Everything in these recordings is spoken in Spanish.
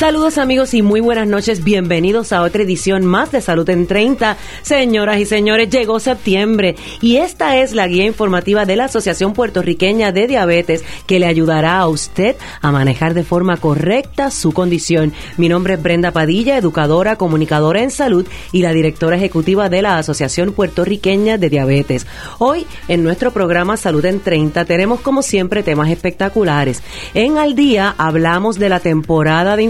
Saludos amigos y muy buenas noches. Bienvenidos a otra edición más de Salud en 30. Señoras y señores, llegó septiembre y esta es la guía informativa de la Asociación Puertorriqueña de Diabetes que le ayudará a usted a manejar de forma correcta su condición. Mi nombre es Brenda Padilla, educadora, comunicadora en salud y la directora ejecutiva de la Asociación Puertorriqueña de Diabetes. Hoy en nuestro programa Salud en 30 tenemos como siempre temas espectaculares. En Al Día hablamos de la temporada de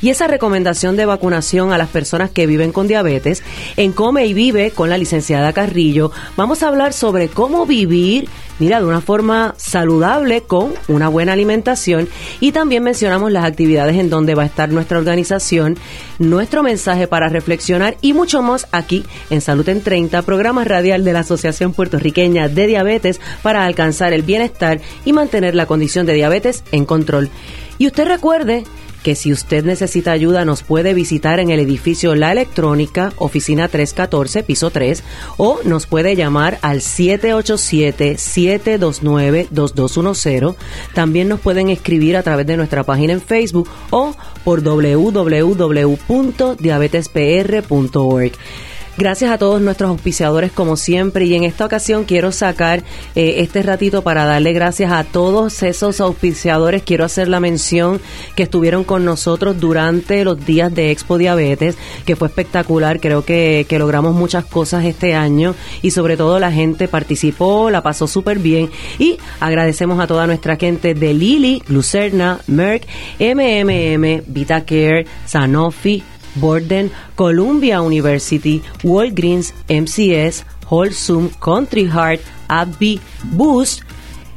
y esa recomendación de vacunación a las personas que viven con diabetes. En Come y Vive con la licenciada Carrillo vamos a hablar sobre cómo vivir mira, de una forma saludable con una buena alimentación y también mencionamos las actividades en donde va a estar nuestra organización, nuestro mensaje para reflexionar y mucho más aquí en Salud en 30, programa radial de la Asociación Puertorriqueña de Diabetes para alcanzar el bienestar y mantener la condición de diabetes en control. Y usted recuerde que si usted necesita ayuda nos puede visitar en el edificio La Electrónica, oficina 314, piso 3, o nos puede llamar al 787-729-2210. También nos pueden escribir a través de nuestra página en Facebook o por www.diabetespr.org. Gracias a todos nuestros auspiciadores como siempre y en esta ocasión quiero sacar eh, este ratito para darle gracias a todos esos auspiciadores. Quiero hacer la mención que estuvieron con nosotros durante los días de Expo Diabetes, que fue espectacular. Creo que, que logramos muchas cosas este año y sobre todo la gente participó, la pasó súper bien y agradecemos a toda nuestra gente de Lili, Lucerna, Merck, MMM, VitaCare, Sanofi, Borden, Columbia University, Walgreens, MCS, Wholesome, Country Heart, AbbVie, Boost,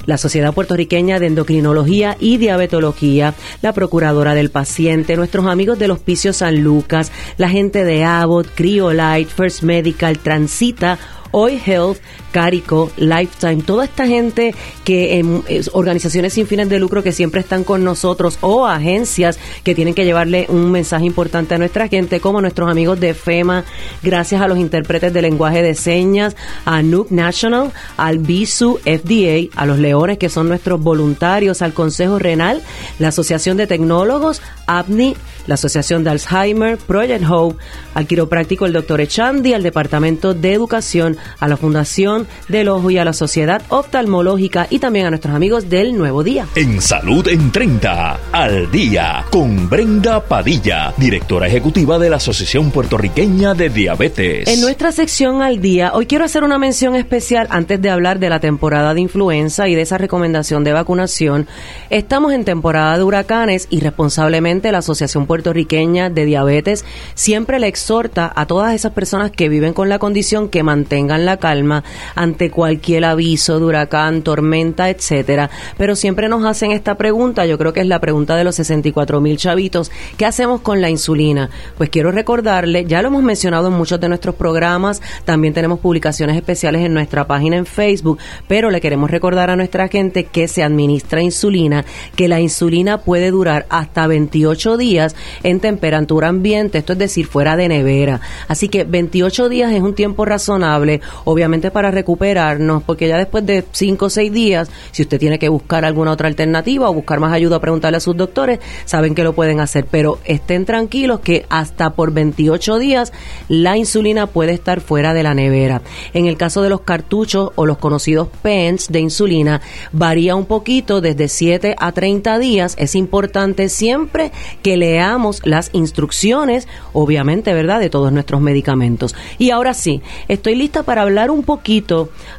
la Sociedad Puertorriqueña de Endocrinología y Diabetología, la Procuradora del Paciente, nuestros amigos del Hospicio San Lucas, la gente de Abbott, Criolite, First Medical, Transita, Hoy Health, Carico, Lifetime, toda esta gente que en organizaciones sin fines de lucro que siempre están con nosotros o agencias que tienen que llevarle un mensaje importante a nuestra gente, como nuestros amigos de FEMA, gracias a los intérpretes de lenguaje de señas, a NUC National, al BISU FDA, a los leones que son nuestros voluntarios, al Consejo Renal, la Asociación de Tecnólogos, APNI, la Asociación de Alzheimer, Project Hope, al quiropráctico el Dr. Echandi, al Departamento de Educación, a la Fundación del Ojo y a la Sociedad Oftalmológica y también a nuestros amigos del Nuevo Día. En Salud en 30, al día, con Brenda Padilla, directora ejecutiva de la Asociación Puertorriqueña de Diabetes. En nuestra sección al día, hoy quiero hacer una mención especial antes de hablar de la temporada de influenza y de esa recomendación de vacunación. Estamos en temporada de huracanes y responsablemente la Asociación Puertorriqueña de Diabetes siempre le exhorta a todas esas personas que viven con la condición que mantengan la calma ante cualquier aviso huracán, tormenta, etcétera. Pero siempre nos hacen esta pregunta, yo creo que es la pregunta de los 64 mil chavitos, ¿qué hacemos con la insulina? Pues quiero recordarle, ya lo hemos mencionado en muchos de nuestros programas, también tenemos publicaciones especiales en nuestra página en Facebook, pero le queremos recordar a nuestra gente que se administra insulina, que la insulina puede durar hasta 28 días en temperatura ambiente, esto es decir, fuera de nevera. Así que 28 días es un tiempo razonable, obviamente para recuperarnos, porque ya después de 5 o 6 días, si usted tiene que buscar alguna otra alternativa o buscar más ayuda, preguntarle a sus doctores, saben que lo pueden hacer, pero estén tranquilos que hasta por 28 días la insulina puede estar fuera de la nevera. En el caso de los cartuchos o los conocidos pens de insulina, varía un poquito desde 7 a 30 días. Es importante siempre que leamos las instrucciones, obviamente, ¿verdad?, de todos nuestros medicamentos. Y ahora sí, estoy lista para hablar un poquito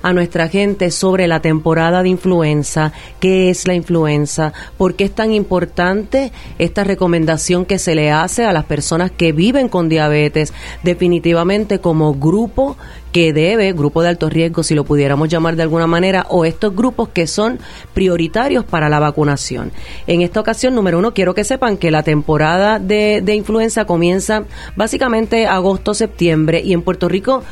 a nuestra gente sobre la temporada de influenza, qué es la influenza, por qué es tan importante esta recomendación que se le hace a las personas que viven con diabetes, definitivamente como grupo que debe, grupo de alto riesgo, si lo pudiéramos llamar de alguna manera, o estos grupos que son prioritarios para la vacunación. En esta ocasión, número uno, quiero que sepan que la temporada de, de influenza comienza básicamente agosto-septiembre y en Puerto Rico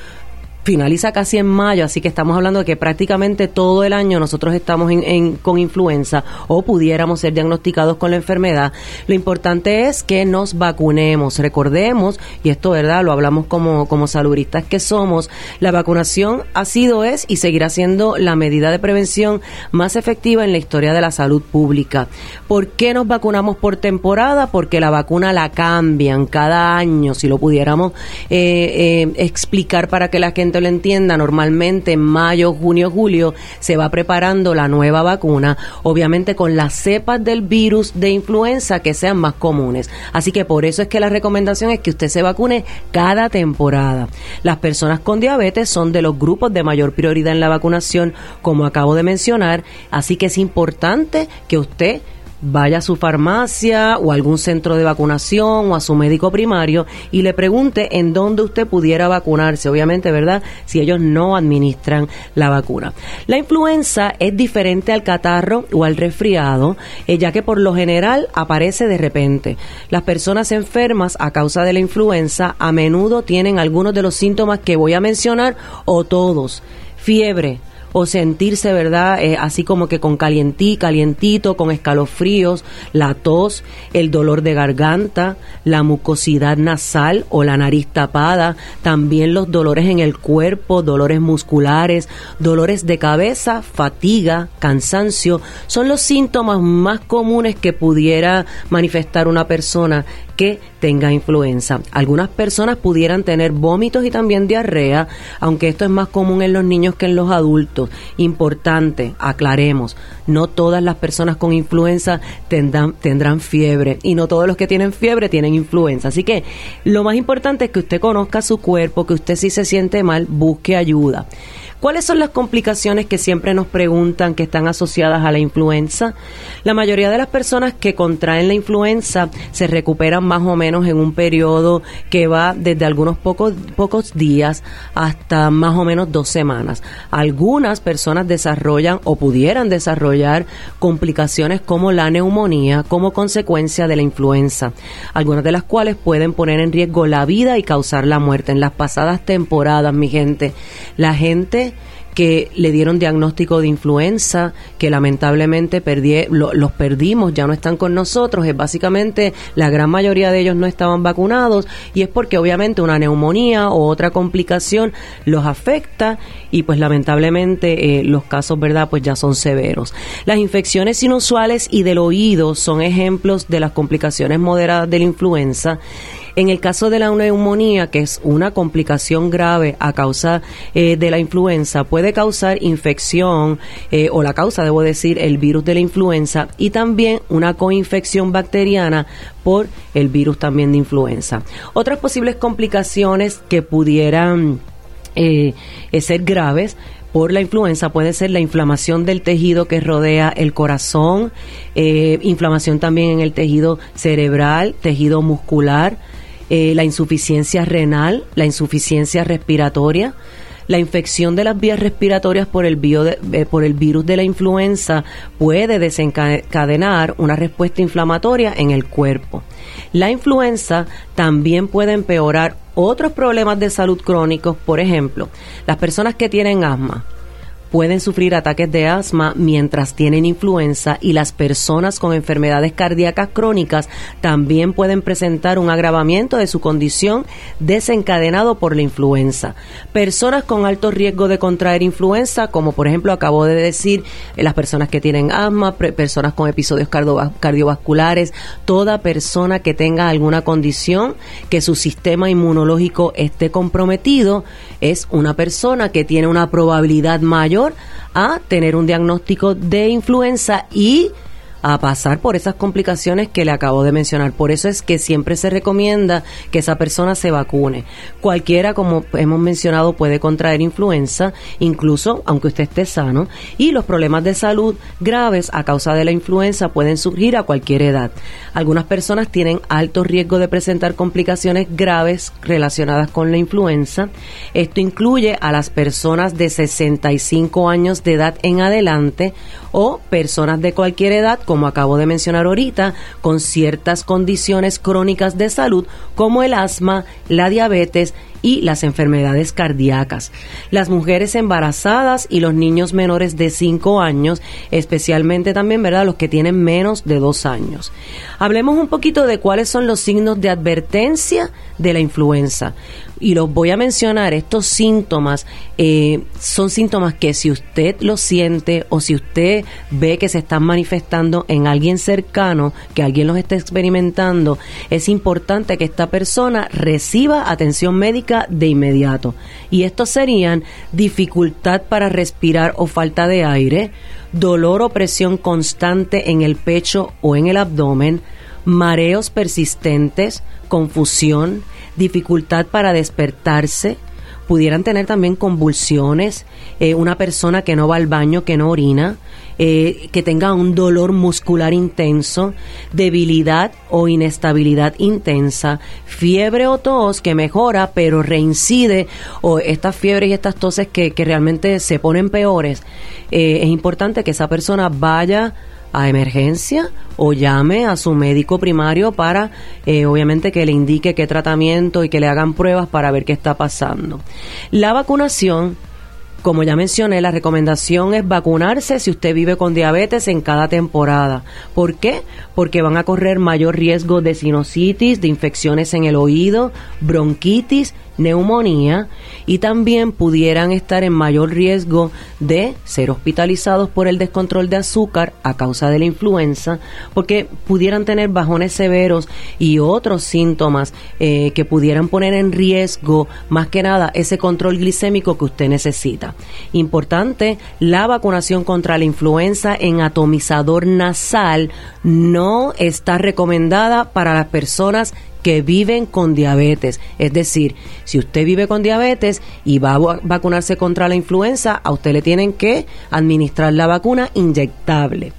finaliza casi en mayo, así que estamos hablando de que prácticamente todo el año nosotros estamos en, con influenza o pudiéramos ser diagnosticados con la enfermedad. Lo importante es que nos vacunemos. Recordemos, y esto, ¿verdad? Lo hablamos como, como saludistas que somos, la vacunación ha sido, es y seguirá siendo la medida de prevención más efectiva en la historia de la salud pública. ¿Por qué nos vacunamos por temporada? Porque la vacuna la cambian cada año, si lo pudiéramos eh, eh, explicar para que la gente lo entienda, normalmente en mayo, junio, julio se va preparando la nueva vacuna, obviamente con las cepas del virus de influenza que sean más comunes. Así que por eso es que la recomendación es que usted se vacune cada temporada. Las personas con diabetes son de los grupos de mayor prioridad en la vacunación, como acabo de mencionar, así que es importante que usted vaya a su farmacia o a algún centro de vacunación o a su médico primario y le pregunte en dónde usted pudiera vacunarse, obviamente, ¿verdad? Si ellos no administran la vacuna. La influenza es diferente al catarro o al resfriado, eh, ya que por lo general aparece de repente. Las personas enfermas a causa de la influenza a menudo tienen algunos de los síntomas que voy a mencionar o todos. Fiebre, o sentirse, ¿verdad? Eh, así como que con calientí, calientito, con escalofríos, la tos, el dolor de garganta, la mucosidad nasal o la nariz tapada, también los dolores en el cuerpo, dolores musculares, dolores de cabeza, fatiga, cansancio, son los síntomas más comunes que pudiera manifestar una persona que tenga influenza. Algunas personas pudieran tener vómitos y también diarrea, aunque esto es más común en los niños que en los adultos. Importante, aclaremos, no todas las personas con influenza tendrán, tendrán fiebre y no todos los que tienen fiebre tienen influenza. Así que lo más importante es que usted conozca su cuerpo, que usted si se siente mal, busque ayuda. ¿Cuáles son las complicaciones que siempre nos preguntan que están asociadas a la influenza? La mayoría de las personas que contraen la influenza se recuperan más o menos en un periodo que va desde algunos pocos, pocos días hasta más o menos dos semanas. Algunas personas desarrollan o pudieran desarrollar complicaciones como la neumonía como consecuencia de la influenza, algunas de las cuales pueden poner en riesgo la vida y causar la muerte. En las pasadas temporadas, mi gente, la gente que le dieron diagnóstico de influenza, que lamentablemente perdí, los perdimos, ya no están con nosotros, es básicamente la gran mayoría de ellos no estaban vacunados y es porque obviamente una neumonía o otra complicación los afecta y pues lamentablemente eh, los casos, ¿verdad? Pues ya son severos. Las infecciones inusuales y del oído son ejemplos de las complicaciones moderadas de la influenza en el caso de la neumonía, que es una complicación grave a causa eh, de la influenza, puede causar infección eh, o la causa, debo decir, el virus de la influenza y también una coinfección bacteriana por el virus también de influenza. Otras posibles complicaciones que pudieran eh, ser graves por la influenza puede ser la inflamación del tejido que rodea el corazón, inflamación también en el tejido cerebral, tejido muscular, eh, la insuficiencia renal, la insuficiencia respiratoria, la infección de las vías respiratorias por el, eh, por el virus de la influenza puede desencadenar una respuesta inflamatoria en el cuerpo. La influenza también puede empeorar otros problemas de salud crónicos, por ejemplo, las personas que tienen asma, pueden sufrir ataques de asma mientras tienen influenza y las personas con enfermedades cardíacas crónicas también pueden presentar un agravamiento de su condición desencadenado por la influenza. Personas con alto riesgo de contraer influenza, como por ejemplo acabo de decir, eh, las personas que tienen asma, personas con episodios cardiovasculares, toda persona que tenga alguna condición que su sistema inmunológico esté comprometido, es una persona que tiene una probabilidad mayor a tener un diagnóstico de influenza y a pasar por esas complicaciones que le acabo de mencionar. Por eso es que siempre se recomienda que esa persona se vacune. Cualquiera, como hemos mencionado, puede contraer influenza, incluso aunque usted esté sano, y los problemas de salud graves a causa de la influenza pueden surgir a cualquier edad. Algunas personas tienen alto riesgo de presentar complicaciones graves relacionadas con la influenza. Esto incluye a las personas de 65 años de edad en adelante o personas de cualquier edad como acabo de mencionar ahorita, con ciertas condiciones crónicas de salud como el asma, la diabetes y las enfermedades cardíacas. Las mujeres embarazadas y los niños menores de 5 años, especialmente también, ¿verdad?, los que tienen menos de 2 años. Hablemos un poquito de cuáles son los signos de advertencia de la influenza y los voy a mencionar, estos síntomas eh, son síntomas que si usted los siente o si usted ve que se están manifestando en alguien cercano, que alguien los esté experimentando, es importante que esta persona reciba atención médica de inmediato. Y estos serían dificultad para respirar o falta de aire, dolor o presión constante en el pecho o en el abdomen, mareos persistentes, confusión, dificultad para despertarse, pudieran tener también convulsiones, eh, una persona que no va al baño, que no orina, eh, que tenga un dolor muscular intenso, debilidad o inestabilidad intensa, fiebre o tos que mejora pero reincide, o estas fiebres y estas toses que, que realmente se ponen peores, eh, es importante que esa persona vaya a emergencia o llame a su médico primario para, eh, obviamente, que le indique qué tratamiento y que le hagan pruebas para ver qué está pasando. La vacunación como ya mencioné, la recomendación es vacunarse si usted vive con diabetes en cada temporada. ¿Por qué? Porque van a correr mayor riesgo de sinusitis, de infecciones en el oído, bronquitis neumonía y también pudieran estar en mayor riesgo de ser hospitalizados por el descontrol de azúcar a causa de la influenza, porque pudieran tener bajones severos y otros síntomas eh, que pudieran poner en riesgo más que nada ese control glicémico que usted necesita. Importante, la vacunación contra la influenza en atomizador nasal no está recomendada para las personas que viven con diabetes. Es decir, si usted vive con diabetes y va a vacunarse contra la influenza, a usted le tienen que administrar la vacuna inyectable.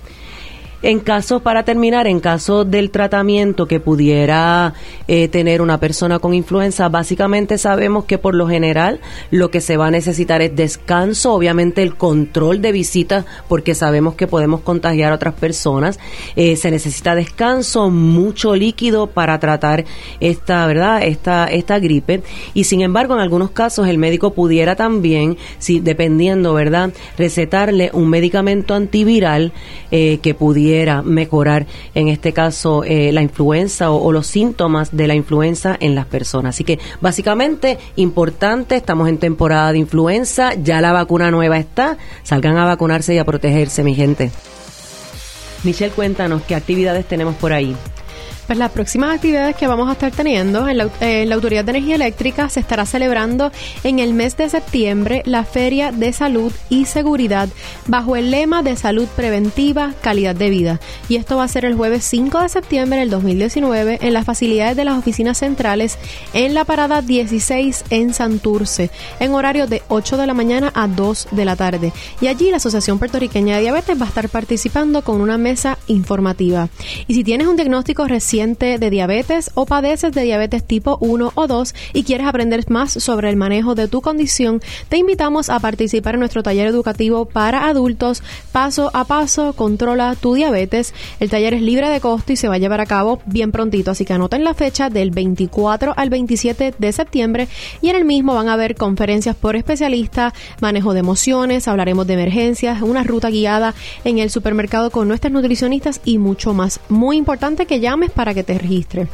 En caso, para terminar, en caso del tratamiento que pudiera eh, tener una persona con influenza, básicamente sabemos que por lo general lo que se va a necesitar es descanso, obviamente el control de visitas, porque sabemos que podemos contagiar a otras personas. Eh, se necesita descanso, mucho líquido para tratar esta, ¿verdad? Esta, esta gripe. Y sin embargo, en algunos casos el médico pudiera también, si dependiendo, ¿verdad? Recetarle un medicamento antiviral eh, que pudiera mejorar, en este caso, eh, la influenza o, los síntomas de la influenza en las personas. Así que, básicamente, importante, estamos en temporada de influenza, ya la vacuna nueva está, salgan a vacunarse y a protegerse, mi gente. Michelle, cuéntanos qué actividades tenemos por ahí. Pues las próximas actividades que vamos a estar teniendo en la, Autoridad de Energía Eléctrica se estará celebrando en el mes de septiembre la Feria de Salud y Seguridad bajo el lema de Salud Preventiva, Calidad de Vida. Y esto va a ser el jueves 5 de septiembre del 2019 en las facilidades de las oficinas centrales en la parada 16 en Santurce, en horario de 8 de la mañana a 2 de la tarde. Y allí la Asociación Puertorriqueña de Diabetes va a estar participando con una mesa informativa. Y si tienes un diagnóstico reciente, de diabetes o padeces de diabetes tipo 1 o 2 y quieres aprender más sobre el manejo de tu condición, te invitamos a participar en nuestro taller educativo para adultos paso a paso controla tu diabetes. El taller es libre de costo y se va a llevar a cabo bien prontito, así que anoten la fecha del 24 al 27 de septiembre y en el mismo van a haber conferencias por especialistas, manejo de emociones, hablaremos de emergencias, una ruta guiada en el supermercado con nuestras nutricionistas y mucho más. Muy importante que llames para que te registre.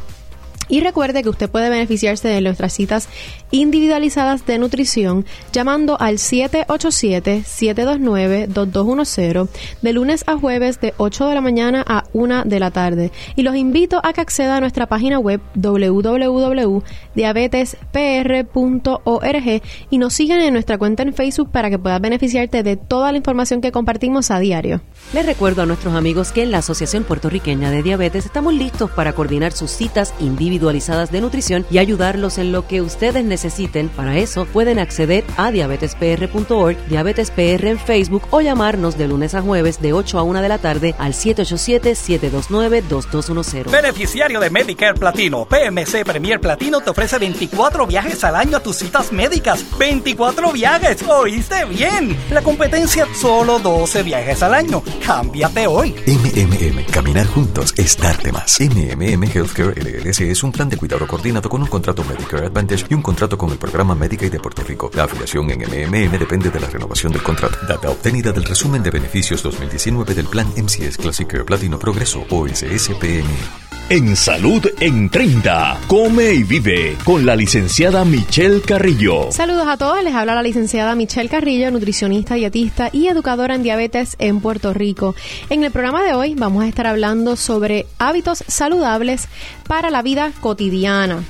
Y recuerde que usted puede beneficiarse de nuestras citas individualizadas de nutrición llamando al 787-729-2210 de lunes a jueves de 8 de la mañana a 1 de la tarde. Y los invito a que acceda a nuestra página web www.diabetespr.org y nos sigan en nuestra cuenta en Facebook para que puedas beneficiarte de toda la información que compartimos a diario. Les recuerdo a nuestros amigos que en la Asociación Puertorriqueña de Diabetes estamos listos para coordinar sus citas individualizadas individualizadas de nutrición y ayudarlos en lo que ustedes necesiten. Para eso pueden acceder a diabetespr.org, diabetespr en Facebook o llamarnos de lunes a jueves de 8 a 1 de la tarde al 787-729-2210. Beneficiario de Medicare Platino, PMC Premier Platino te ofrece 24 viajes al año a tus citas médicas. 24 viajes, ¿oíste bien? La competencia solo 12 viajes al año. Cámbiate hoy. MMM, caminar juntos es darte más. MMM Healthcare LLC es un un plan de cuidado coordinado con un contrato Medicare Advantage y un contrato con el programa Medicaid de Puerto Rico. La afiliación en MMM depende de la renovación del contrato. Data obtenida del resumen de beneficios 2019 del plan MCS Classic Care Platino Progreso o SSPN. En Salud en 30, come y vive con la licenciada Michelle Carrillo. Saludos a todos, les habla la licenciada Michelle Carrillo, nutricionista, dietista y educadora en diabetes en Puerto Rico. En el programa de hoy vamos a estar hablando sobre hábitos saludables para la vida cotidiana.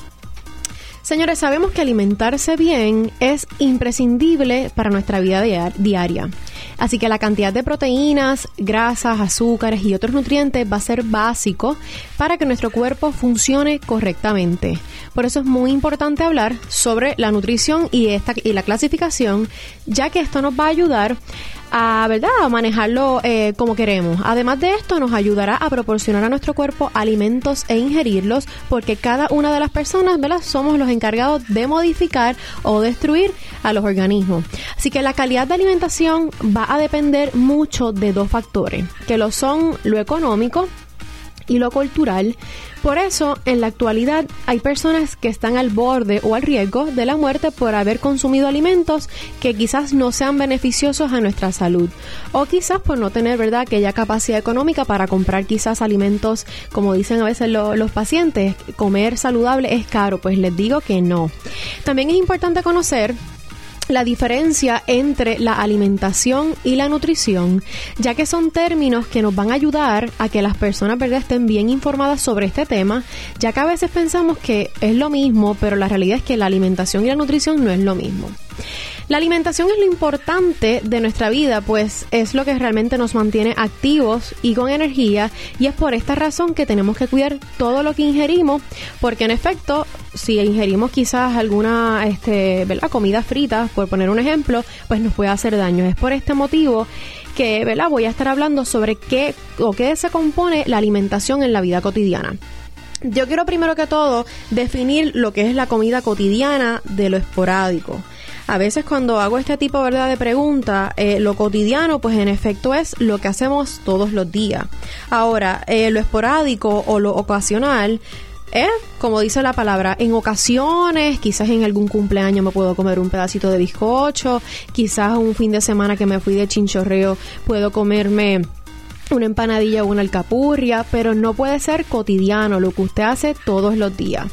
Señores, sabemos que alimentarse bien es imprescindible para nuestra vida diaria. Así que la cantidad de proteínas, grasas, azúcares y otros nutrientes va a ser básico para que nuestro cuerpo funcione correctamente. Por eso es muy importante hablar sobre la nutrición y, esta, y la clasificación, ya que esto nos va a ayudar a, ¿verdad? a manejarlo eh, como queremos. Además de esto, nos ayudará a proporcionar a nuestro cuerpo alimentos e ingerirlos, porque cada una de las personas ¿verdad? somos los encargados de modificar o destruir a los organismos. Así que la calidad de alimentación va a depender mucho de dos factores, que lo son lo económico y lo cultural. Por eso, en la actualidad, hay personas que están al borde o al riesgo de la muerte por haber consumido alimentos que quizás no sean beneficiosos a nuestra salud. O quizás por no tener, ¿verdad?, aquella capacidad económica para comprar quizás alimentos, como dicen a veces los pacientes, comer saludable es caro. Pues les digo que no. También es importante conocer la diferencia entre la alimentación y la nutrición, ya que son términos que nos van a ayudar a que las personas ¿verdad? estén bien informadas sobre este tema, ya que a veces pensamos que es lo mismo, pero la realidad es que la alimentación y la nutrición no es lo mismo. La alimentación es lo importante de nuestra vida, pues es lo que realmente nos mantiene activos y con energía y es por esta razón que tenemos que cuidar todo lo que ingerimos, porque en efecto, si ingerimos quizás alguna este, ¿verdad? comida frita, por poner un ejemplo, pues nos puede hacer daño. Es por este motivo que ¿verdad? voy a estar hablando sobre qué o qué se compone la alimentación en la vida cotidiana. Yo quiero primero que todo definir lo que es la comida cotidiana de lo esporádico a veces cuando hago este tipo ¿verdad? de pregunta, eh, lo cotidiano, pues en efecto es lo que hacemos todos los días. Ahora, eh, lo esporádico o lo ocasional, es, como dice la palabra, en ocasiones, quizás en algún cumpleaños me puedo comer un pedacito de bizcocho, quizás un fin de semana que me fui de chinchorreo puedo comerme una empanadilla o una alcapurria, pero no puede ser cotidiano, lo que usted hace todos los días.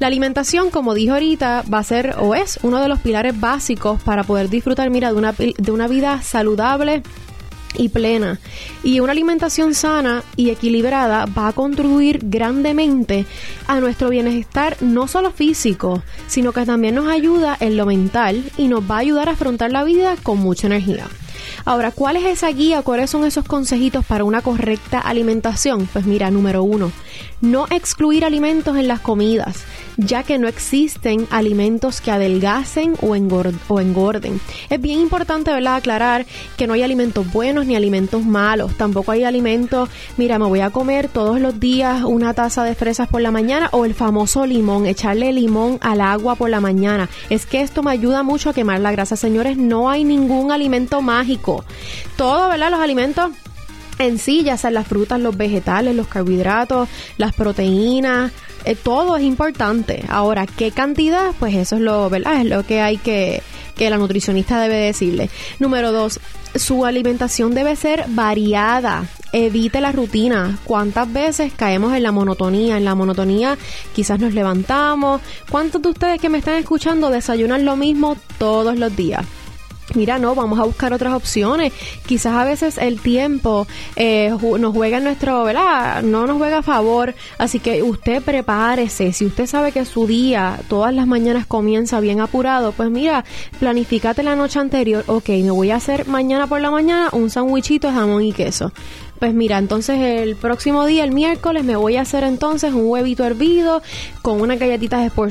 La alimentación, como dije ahorita, va a ser o es uno de los pilares básicos para poder disfrutar, mira, de una, de una vida saludable y plena. Y una alimentación sana y equilibrada va a contribuir grandemente a nuestro bienestar, no solo físico, sino que también nos ayuda en lo mental y nos va a ayudar a afrontar la vida con mucha energía. Ahora, ¿cuál es esa guía? ¿Cuáles son esos consejitos para una correcta alimentación? Pues mira, número uno, no excluir alimentos en las comidas, ya que no existen alimentos que adelgacen o, engorden. Es bien importante, ¿verdad?, aclarar que no hay alimentos buenos ni alimentos malos. Tampoco hay alimentos, mira, me voy a comer todos los días una taza de fresas por la mañana o el famoso limón, echarle limón al agua por la mañana. Es que esto me ayuda mucho a quemar la grasa. Señores, no hay ningún alimento mágico. Todo, ¿verdad? Los alimentos en sí, ya sean las frutas, los vegetales, los carbohidratos, las proteínas, eh, todo es importante. Ahora, ¿qué cantidad? Pues eso es lo, ¿verdad? Es lo que hay que, que la nutricionista debe decirle. Número dos, su alimentación debe ser variada. Evite la rutina. ¿Cuántas veces caemos en la monotonía? En la monotonía quizás nos levantamos. ¿Cuántos de ustedes que me están escuchando desayunan lo mismo todos los días? Mira, no, vamos a buscar otras opciones. Quizás a veces el tiempo eh, nos juega en nuestro, ¿verdad? No nos juega a favor. Así que usted prepárese. Si usted sabe que su día todas las mañanas comienza bien apurado, pues mira, planifícate la noche anterior. Ok, me voy a hacer mañana por la mañana un sandwichito de jamón y queso. Pues mira, entonces el próximo día, el miércoles, me voy a hacer entonces un huevito hervido con unas galletitas de por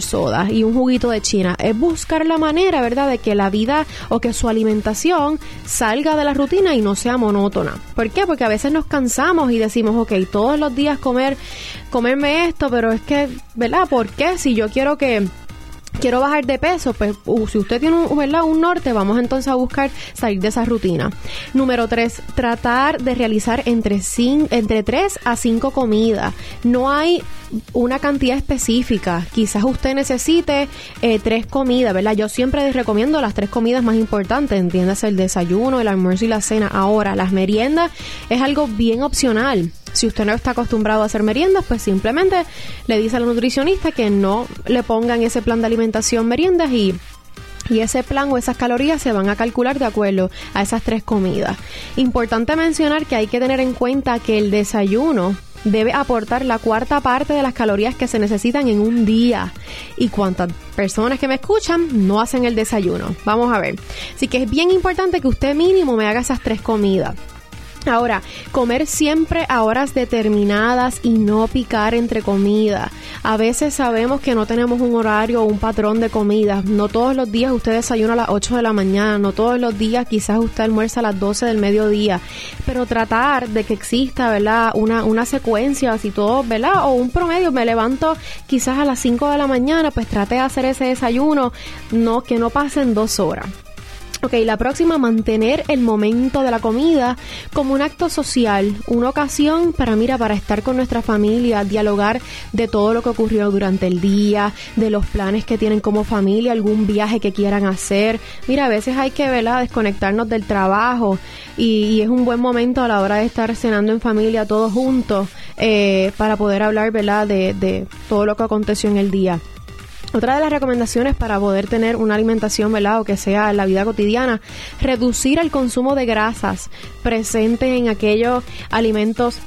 y un juguito de china. Es buscar la manera, ¿verdad?, de que la vida o que su alimentación salga de la rutina y no sea monótona. ¿Por qué? Porque a veces nos cansamos y decimos, ok, todos los días comer, comerme esto, pero es que, ¿verdad? ¿Por qué? Si yo quiero que quiero bajar de peso, pues uh, si usted tiene un, ¿verdad? un norte, vamos entonces a buscar salir de esa rutina. Número tres, tratar de realizar entre, entre tres a cinco comidas. No hay una cantidad específica. Quizás usted necesite eh, tres comidas, ¿verdad? Yo siempre les recomiendo las tres comidas más importantes, entiéndase el desayuno, el almuerzo y la cena. Ahora, las meriendas es algo bien opcional. Si usted no está acostumbrado a hacer meriendas, pues simplemente le dice al nutricionista que no le pongan ese plan de alimentación meriendas y y ese plan o esas calorías se van a calcular de acuerdo a esas tres comidas. Importante mencionar que hay que tener en cuenta que el desayuno debe aportar la cuarta parte de las calorías que se necesitan en un día. ¿Y cuántas personas que me escuchan no hacen el desayuno? Vamos a ver. Así que es bien importante que usted mínimo me haga esas tres comidas. Ahora, comer siempre a horas determinadas y no picar entre comidas. A veces sabemos que no tenemos un horario o un patrón de comidas. No todos los días usted desayuna a las 8 de la mañana, no todos los días quizás usted almuerza a las 12 del mediodía. Pero tratar de que exista, ¿verdad? Una, una secuencia, así todo, ¿verdad? O un promedio, me levanto quizás a las 5 de la mañana, pues trate de hacer ese desayuno, no, que no pasen dos horas. Ok, la próxima, mantener el momento de la comida como un acto social, una ocasión para, mira, para estar con nuestra familia, dialogar de todo lo que ocurrió durante el día, de los planes que tienen como familia, algún viaje que quieran hacer. Mira, a veces hay que, ¿verdad?, desconectarnos del trabajo y, es un buen momento a la hora de estar cenando en familia todos juntos eh, para poder hablar, ¿verdad?, de, de todo lo que aconteció en el día. Otra de las recomendaciones para poder tener una alimentación, ¿verdad? O que sea la vida cotidiana, reducir el consumo de grasas presentes en aquellos alimentos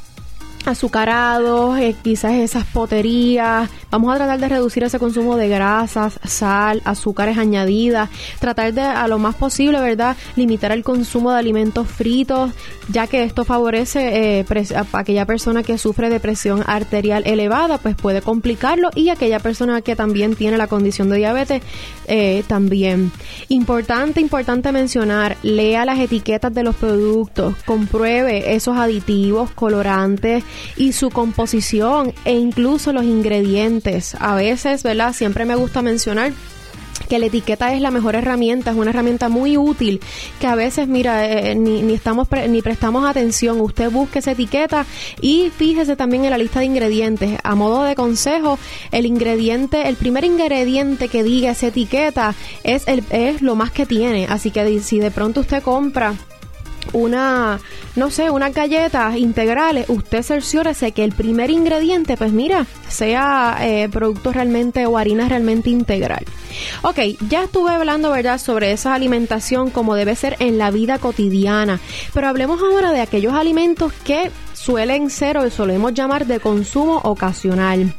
azucarados, eh, quizás esas poterías. Vamos a tratar de reducir ese consumo de grasas, sal, azúcares añadidas. Tratar de, a lo más posible, ¿verdad?, limitar el consumo de alimentos fritos, ya que esto favorece eh, a aquella persona que sufre de presión arterial elevada, pues puede complicarlo y aquella persona que también tiene la condición de diabetes eh, también. Importante, importante mencionar, lea las etiquetas de los productos, compruebe esos aditivos, colorantes, y su composición e incluso los ingredientes. A veces, ¿verdad? Siempre me gusta mencionar que la etiqueta es la mejor herramienta, es una herramienta muy útil que a veces, mira, eh, ni, ni, estamos ni prestamos atención. Usted busque esa etiqueta y fíjese también en la lista de ingredientes. A modo de consejo, el ingrediente, el primer ingrediente que diga esa etiqueta es, el, es lo más que tiene. Así que si de pronto usted compra una, no sé, unas galletas integrales, usted cerciórese que el primer ingrediente, pues mira, sea eh, producto realmente o harina realmente integral. Ok, ya estuve hablando, ¿verdad?, sobre esa alimentación como debe ser en la vida cotidiana, pero hablemos ahora de aquellos alimentos que suelen ser o solemos llamar de consumo ocasional.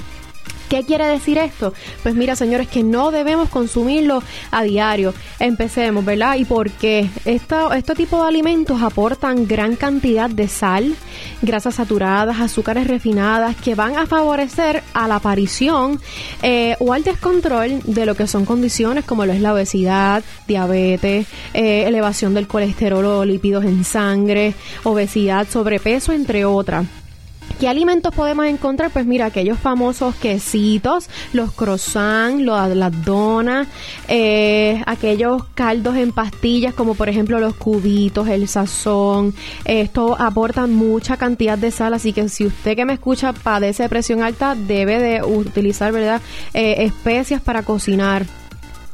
¿Qué quiere decir esto? Pues mira, señores, que no debemos consumirlo a diario. Empecemos, ¿verdad? ¿Y por qué? este tipo de alimentos aportan gran cantidad de sal, grasas saturadas, azúcares refinadas, que van a favorecer a la aparición eh, o al descontrol de lo que son condiciones como lo es la obesidad, diabetes, eh, elevación del colesterol o lípidos en sangre, obesidad, sobrepeso, entre otras. ¿Qué alimentos podemos encontrar? Pues mira, aquellos famosos quesitos, los croissants, las donas, eh, aquellos caldos en pastillas como por ejemplo los cubitos, el sazón. Esto aporta mucha cantidad de sal, así que si usted que me escucha padece presión alta, debe de utilizar, ¿verdad? Eh, especias para cocinar.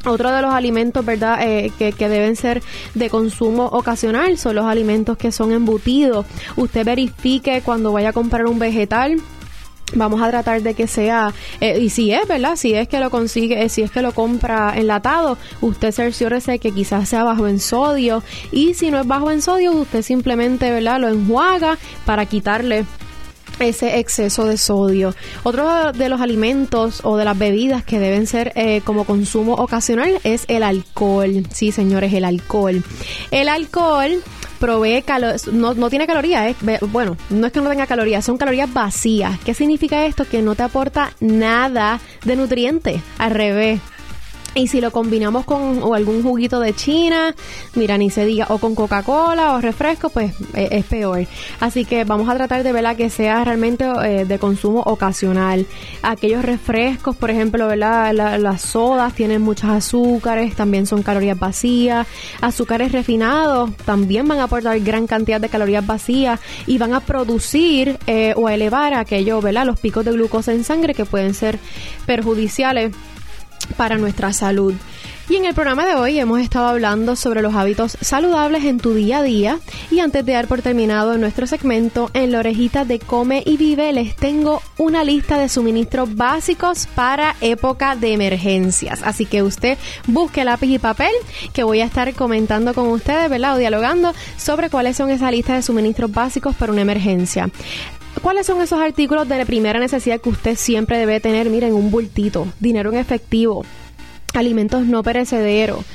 Otro de los alimentos, ¿verdad?, eh, que, deben ser de consumo ocasional son los alimentos que son embutidos. Usted verifique cuando vaya a comprar un vegetal. Vamos a tratar de que sea, eh, y si es, ¿verdad? Si es que lo consigue, eh, si es que lo compra enlatado, usted cerciórese que quizás sea bajo en sodio. Y si no es bajo en sodio, usted simplemente, ¿verdad? Lo enjuaga para quitarle ese exceso de sodio. Otro de los alimentos o de las bebidas que deben ser eh, como consumo ocasional es el alcohol. Sí, señores, el alcohol. El alcohol provee no, no tiene calorías, bueno, no es que no tenga calorías, son calorías vacías. ¿Qué significa esto? Que no te aporta nada de nutriente, al revés Y si lo combinamos con o algún juguito de China, mira, ni se diga, o con Coca-Cola o refresco, pues eh, es peor. Así que vamos a tratar de verla que sea realmente eh, de consumo ocasional. Aquellos refrescos, por ejemplo, ¿verdad? las sodas tienen muchos azúcares, también son calorías vacías. Azúcares refinados también van a aportar gran cantidad de calorías vacías y van a producir eh, o a elevar aquello, ¿verdad? Los picos de glucosa en sangre que pueden ser perjudiciales para nuestra salud. Y en el programa de hoy hemos estado hablando sobre los hábitos saludables en tu día a día. Y antes de dar por terminado nuestro segmento, en la orejita de Come y Vive les tengo una lista de suministros básicos para época de emergencias. Así que usted busque lápiz y papel que voy a estar comentando con ustedes, ¿verdad? O dialogando sobre cuáles son esas listas de suministros básicos para una emergencia. ¿Cuáles son esos artículos de primera necesidad que usted siempre debe tener? Miren, un bultito, dinero en efectivo, alimentos no perecederos.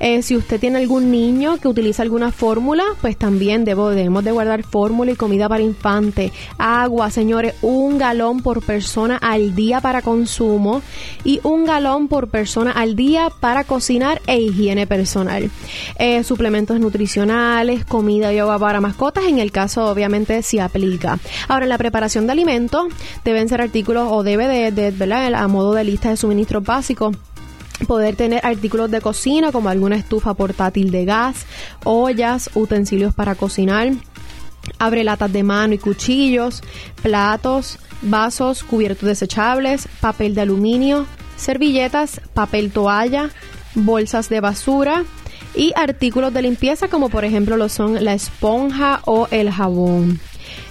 Eh, si usted tiene algún niño que utiliza alguna fórmula, pues también debo, debemos de guardar fórmula y comida para infante. Agua, señores, un galón por persona al día para consumo y un galón por persona al día para cocinar e higiene personal. Eh, suplementos nutricionales, comida y agua para mascotas, en el caso obviamente si aplica. Ahora, en la preparación de alimentos deben ser artículos o debe de, de a modo de lista de suministros básicos poder tener artículos de cocina como alguna estufa portátil de gas, ollas, utensilios para cocinar, abre latas de mano y cuchillos, platos, vasos, cubiertos desechables, papel de aluminio, servilletas, papel toalla, bolsas de basura y artículos de limpieza como por ejemplo lo son la esponja o el jabón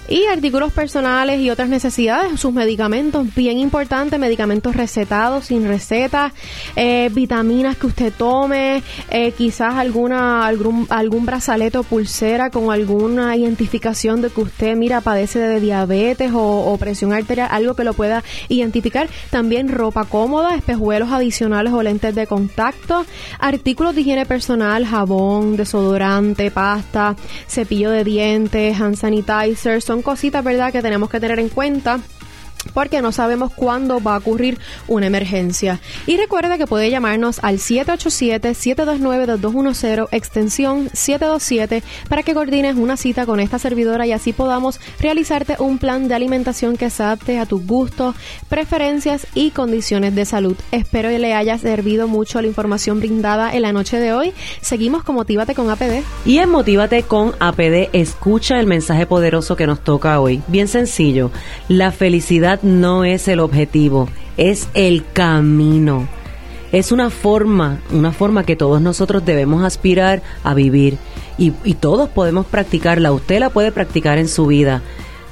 y artículos personales y otras necesidades, sus medicamentos, bien importante, medicamentos recetados, sin receta, eh, vitaminas que usted tome, eh, quizás alguna algún, algún brazalete o pulsera con alguna identificación de que usted, mira, padece de diabetes o, presión arterial, algo que lo pueda identificar. También ropa cómoda, espejuelos adicionales o lentes de contacto, artículos de higiene personal, jabón, desodorante, pasta, cepillo de dientes, hand sanitizer, son cositas, ¿verdad?, que tenemos que tener en cuenta porque no sabemos cuándo va a ocurrir una emergencia. Y recuerda que puede llamarnos al 787-729-2210, extensión 727, para que coordines una cita con esta servidora y así podamos realizarte un plan de alimentación que se adapte a tus gustos, preferencias y condiciones de salud. Espero que le haya servido mucho la información brindada en la noche de hoy. Seguimos con Motívate con APD. Y en Motívate con APD, escucha el mensaje poderoso que nos toca hoy. Bien sencillo, la felicidad no es el objetivo, es el camino. Es una forma, una forma que todos nosotros debemos aspirar a vivir y, todos podemos practicarla. Usted la puede practicar en su vida.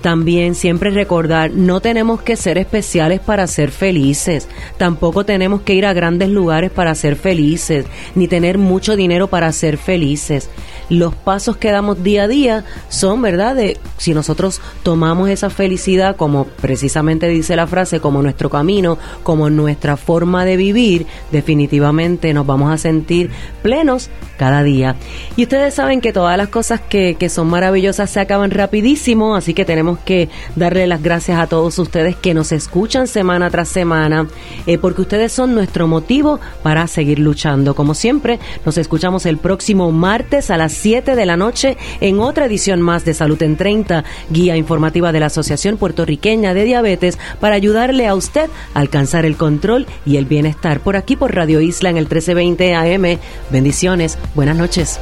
También siempre recordar, no tenemos que ser especiales para ser felices, tampoco tenemos que ir a grandes lugares para ser felices, ni tener mucho dinero para ser felices los pasos que damos día a día son, ¿verdad? Si nosotros tomamos esa felicidad como precisamente dice la frase, como nuestro camino, como nuestra forma de vivir, definitivamente nos vamos a sentir plenos cada día. Y ustedes saben que todas las cosas que, que son maravillosas se acaban rapidísimo, así que que darle las gracias a todos ustedes que nos escuchan semana tras semana, eh, porque ustedes son nuestro motivo para seguir luchando. Como siempre, nos escuchamos el próximo martes a las 7 de la noche en otra edición más de Salud en 30, guía informativa de la Asociación Puertorriqueña de Diabetes para ayudarle a usted a alcanzar el control y el bienestar. Por aquí por Radio Isla en el 1320 AM. Bendiciones. Buenas noches.